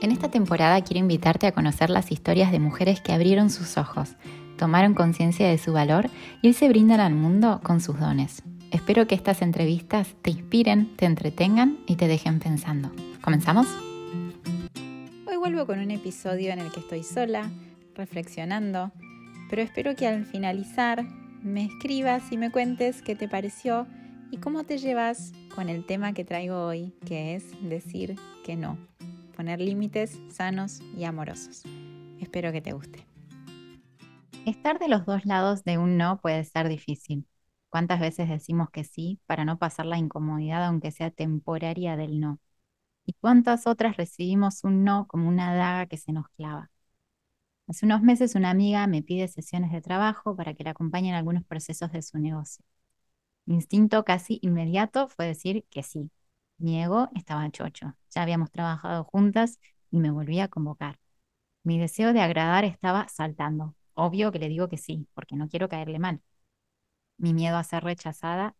En esta temporada quiero invitarte a conocer las historias de mujeres que abrieron sus ojos, tomaron conciencia de su valor y se brindan al mundo con sus dones. Espero que estas entrevistas te inspiren, te entretengan y te dejen pensando. ¿Comenzamos? Hoy vuelvo con un episodio en el que estoy sola, reflexionando, pero espero que al finalizar me escribas y me cuentes qué te pareció y cómo te llevas con el tema que traigo hoy, que es decir que no, poner límites sanos y amorosos. Espero que te guste. Estar de los dos lados de un no puede ser difícil. ¿Cuántas veces decimos que sí para no pasar la incomodidad aunque sea temporaria del no? ¿Y cuántas otras recibimos un no como una daga que se nos clava? Hace unos meses una amiga me pide sesiones de trabajo para que la acompañe en algunos procesos de su negocio. Mi instinto casi inmediato fue decir que sí. Mi ego estaba chocho. Ya habíamos trabajado juntas y me volví a convocar. Mi deseo de agradar estaba saltando. Obvio que le digo que sí, porque no quiero caerle mal. Mi miedo a ser rechazada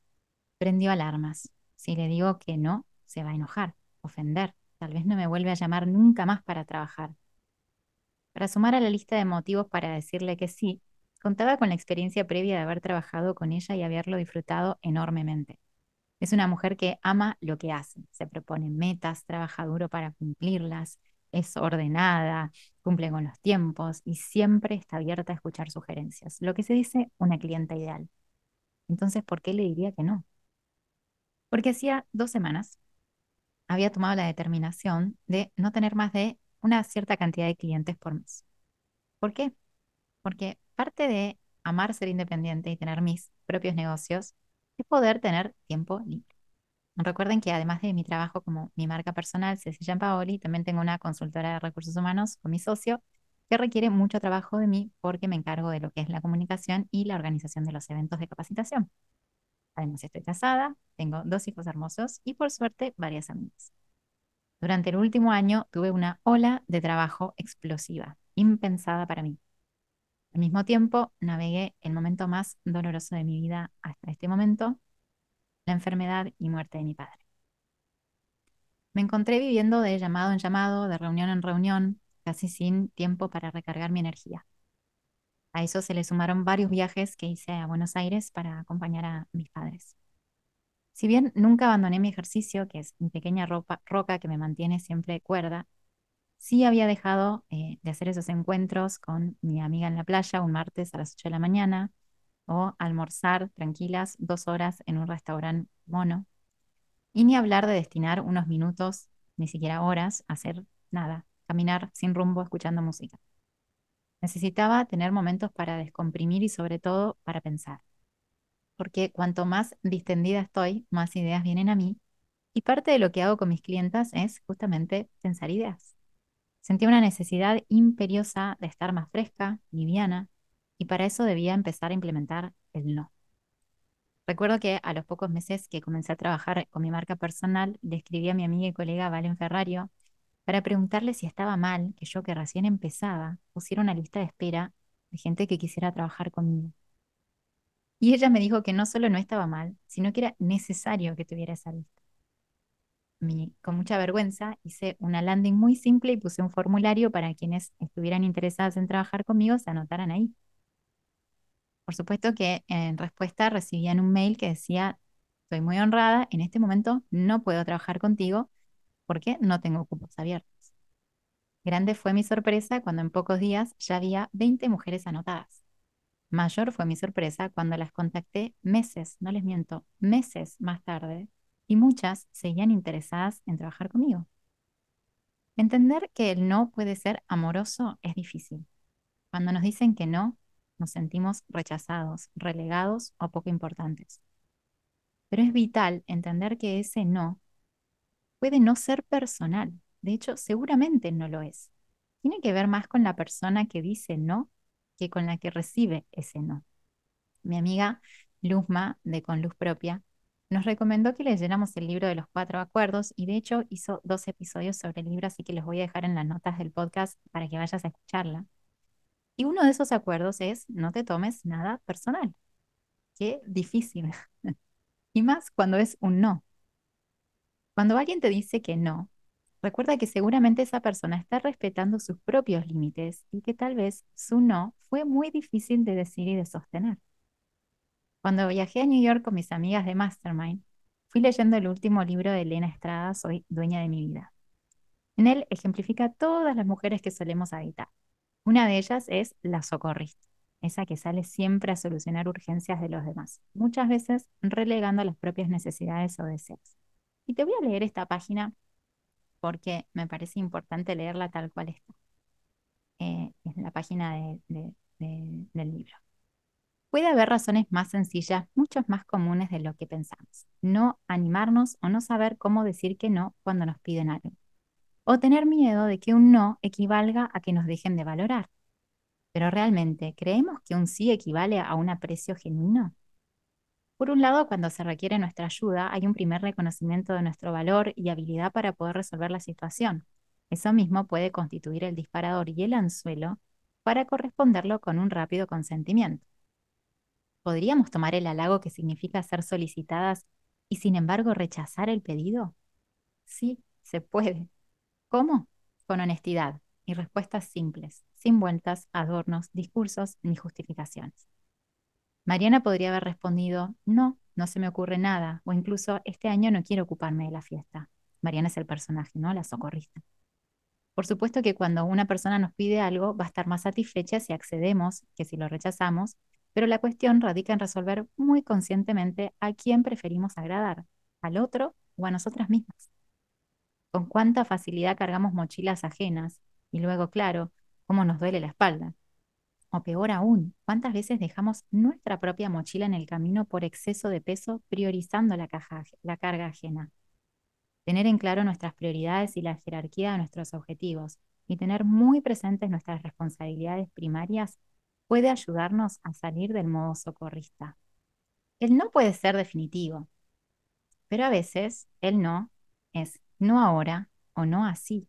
prendió alarmas. Si le digo que no, se va a enojar, ofender. Tal vez no me vuelve a llamar nunca más para trabajar. Para sumar a la lista de motivos para decirle que sí, Contaba con la experiencia previa de haber trabajado con ella y haberlo disfrutado enormemente. Es una mujer que ama lo que hace, se propone metas, trabaja duro para cumplirlas, es ordenada, cumple con los tiempos y siempre está abierta a escuchar sugerencias, lo que se dice una clienta ideal. Entonces, ¿por qué le diría que no? Porque hacía dos semanas había tomado la determinación de no tener más de una cierta cantidad de clientes por mes. ¿Por qué? Porque parte de amar ser independiente y tener mis propios negocios es poder tener tiempo libre. Recuerden que además de mi trabajo como mi marca personal, Cecilia Paoli, también tengo una consultora de recursos humanos con mi socio que requiere mucho trabajo de mí porque me encargo de lo que es la comunicación y la organización de los eventos de capacitación. Además estoy casada, tengo dos hijos hermosos y por suerte varias amigas. Durante el último año tuve una ola de trabajo explosiva, impensada para mí. Al mismo tiempo, navegué el momento más doloroso de mi vida hasta este momento, la enfermedad y muerte de mi padre. Me encontré viviendo de llamado en llamado, de reunión en reunión, casi sin tiempo para recargar mi energía. A eso se le sumaron varios viajes que hice a Buenos Aires para acompañar a mis padres. Si bien nunca abandoné mi ejercicio, que es mi pequeña roca que me mantiene siempre cuerda, Sí había dejado eh, de hacer esos encuentros con mi amiga en la playa un martes a las 8 de la mañana o almorzar tranquilas dos horas en un restaurante mono. Y ni hablar de destinar unos minutos, ni siquiera horas, a hacer nada, caminar sin rumbo escuchando música. Necesitaba tener momentos para descomprimir y sobre todo para pensar. Porque cuanto más distendida estoy, más ideas vienen a mí. Y parte de lo que hago con mis clientas es justamente pensar ideas. Sentía una necesidad imperiosa de estar más fresca, liviana, y para eso debía empezar a implementar el no. Recuerdo que a los pocos meses que comencé a trabajar con mi marca personal, le escribí a mi amiga y colega Valen Ferrario para preguntarle si estaba mal que yo, que recién empezaba, pusiera una lista de espera de gente que quisiera trabajar conmigo. Y ella me dijo que no solo no estaba mal, sino que era necesario que tuviera esa lista con mucha vergüenza, hice una landing muy simple y puse un formulario para quienes estuvieran interesados en trabajar conmigo se anotaran ahí. Por supuesto que en respuesta recibían un mail que decía, estoy muy honrada, en este momento no puedo trabajar contigo porque no tengo cupos abiertos. Grande fue mi sorpresa cuando en pocos días ya había 20 mujeres anotadas. Mayor fue mi sorpresa cuando las contacté meses, no les miento, meses más tarde y muchas seguían interesadas en trabajar conmigo. Entender que el no puede ser amoroso es difícil. Cuando nos dicen que no, nos sentimos rechazados, relegados o poco importantes. Pero es vital entender que ese no puede no ser personal. De hecho, seguramente no lo es. Tiene que ver más con la persona que dice no que con la que recibe ese no. Mi amiga Luzma, de Con Luz Propia, nos recomendó que leyéramos el libro de los cuatro acuerdos y de hecho hizo dos episodios sobre el libro, así que los voy a dejar en las notas del podcast para que vayas a escucharla. Y uno de esos acuerdos es no te tomes nada personal. Qué difícil. y más cuando es un no. Cuando alguien te dice que no, Recuerda que seguramente esa persona está respetando sus propios límites y que tal vez su no fue muy difícil de decir y de sostener. Cuando viajé a New York con mis amigas de Mastermind, fui leyendo el último libro de Elena Estrada, Soy dueña de mi vida. En él ejemplifica todas las mujeres que solemos habitar. Una de ellas es la socorrista, esa que sale siempre a solucionar urgencias de los demás, muchas veces relegando las propias necesidades o deseos. Y te voy a leer esta página porque me parece importante leerla tal cual está. Eh, es la página del libro. Puede haber razones más sencillas, muchas más comunes de lo que pensamos. No animarnos o no saber cómo decir que no cuando nos piden algo. O tener miedo de que un no equivalga a que nos dejen de valorar. Pero realmente, ¿creemos que un sí equivale a un aprecio genuino? Por un lado, cuando se requiere nuestra ayuda, hay un primer reconocimiento de nuestro valor y habilidad para poder resolver la situación. Eso mismo puede constituir el disparador y el anzuelo para corresponderlo con un rápido consentimiento. ¿Podríamos tomar el halago que significa ser solicitadas y sin embargo rechazar el pedido? Sí, se puede. ¿Cómo? Con honestidad y respuestas simples, sin vueltas, adornos, discursos ni justificaciones. Mariana podría haber respondido, no, no se me ocurre nada, o incluso, este año no quiero ocuparme de la fiesta. Mariana es el personaje, ¿no? La socorrista. Por supuesto que cuando una persona nos pide algo, va a estar más satisfecha si accedemos que si lo rechazamos, pero la cuestión radica en resolver muy conscientemente a quién preferimos agradar, al otro o a nosotras mismas. Con cuánta facilidad cargamos mochilas ajenas y luego, claro, cómo nos duele la espalda. O peor aún, cuántas veces dejamos nuestra propia mochila en el camino por exceso de peso priorizando la, la carga ajena. Tener en claro nuestras prioridades y la jerarquía de nuestros objetivos y tener muy presentes nuestras responsabilidades primarias puede ayudarnos a salir del modo socorrista. El no puede ser definitivo, pero a veces el no es no ahora o no así.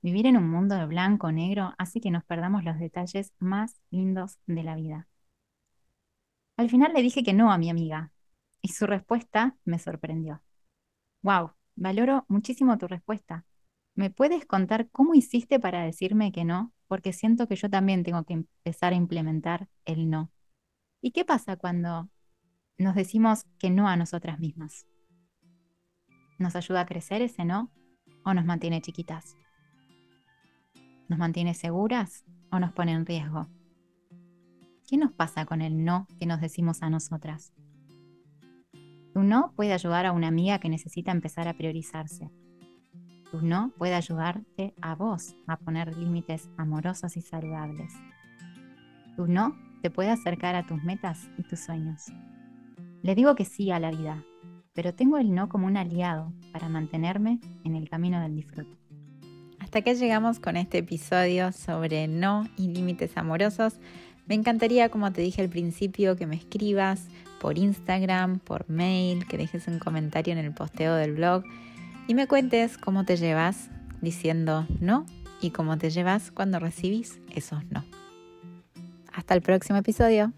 Vivir en un mundo de blanco o negro hace que nos perdamos los detalles más lindos de la vida. Al final le dije que no a mi amiga y su respuesta me sorprendió. Wow, valoro muchísimo tu respuesta. ¿Me puedes contar cómo hiciste para decirme que no? Porque siento que yo también tengo que empezar a implementar el no. ¿Y qué pasa cuando nos decimos que no a nosotras mismas? ¿Nos ayuda a crecer ese no o nos mantiene chiquitas? ¿Nos mantiene seguras o nos pone en riesgo? ¿Qué nos pasa con el no que nos decimos a nosotras? Tu no puede ayudar a una amiga que necesita empezar a priorizarse tu no puede ayudarte a vos a poner límites amorosos y saludables. Tu no te puede acercar a tus metas y tus sueños. Le digo que sí a la vida, pero tengo el no como un aliado para mantenerme en el camino del disfrute. Hasta que llegamos con este episodio sobre no y límites amorosos. Me encantaría, como te dije al principio, que me escribas por Instagram, por mail, que dejes un comentario en el posteo del blog y me cuentes cómo te llevas diciendo no y cómo te llevas cuando recibís esos no. Hasta el próximo episodio.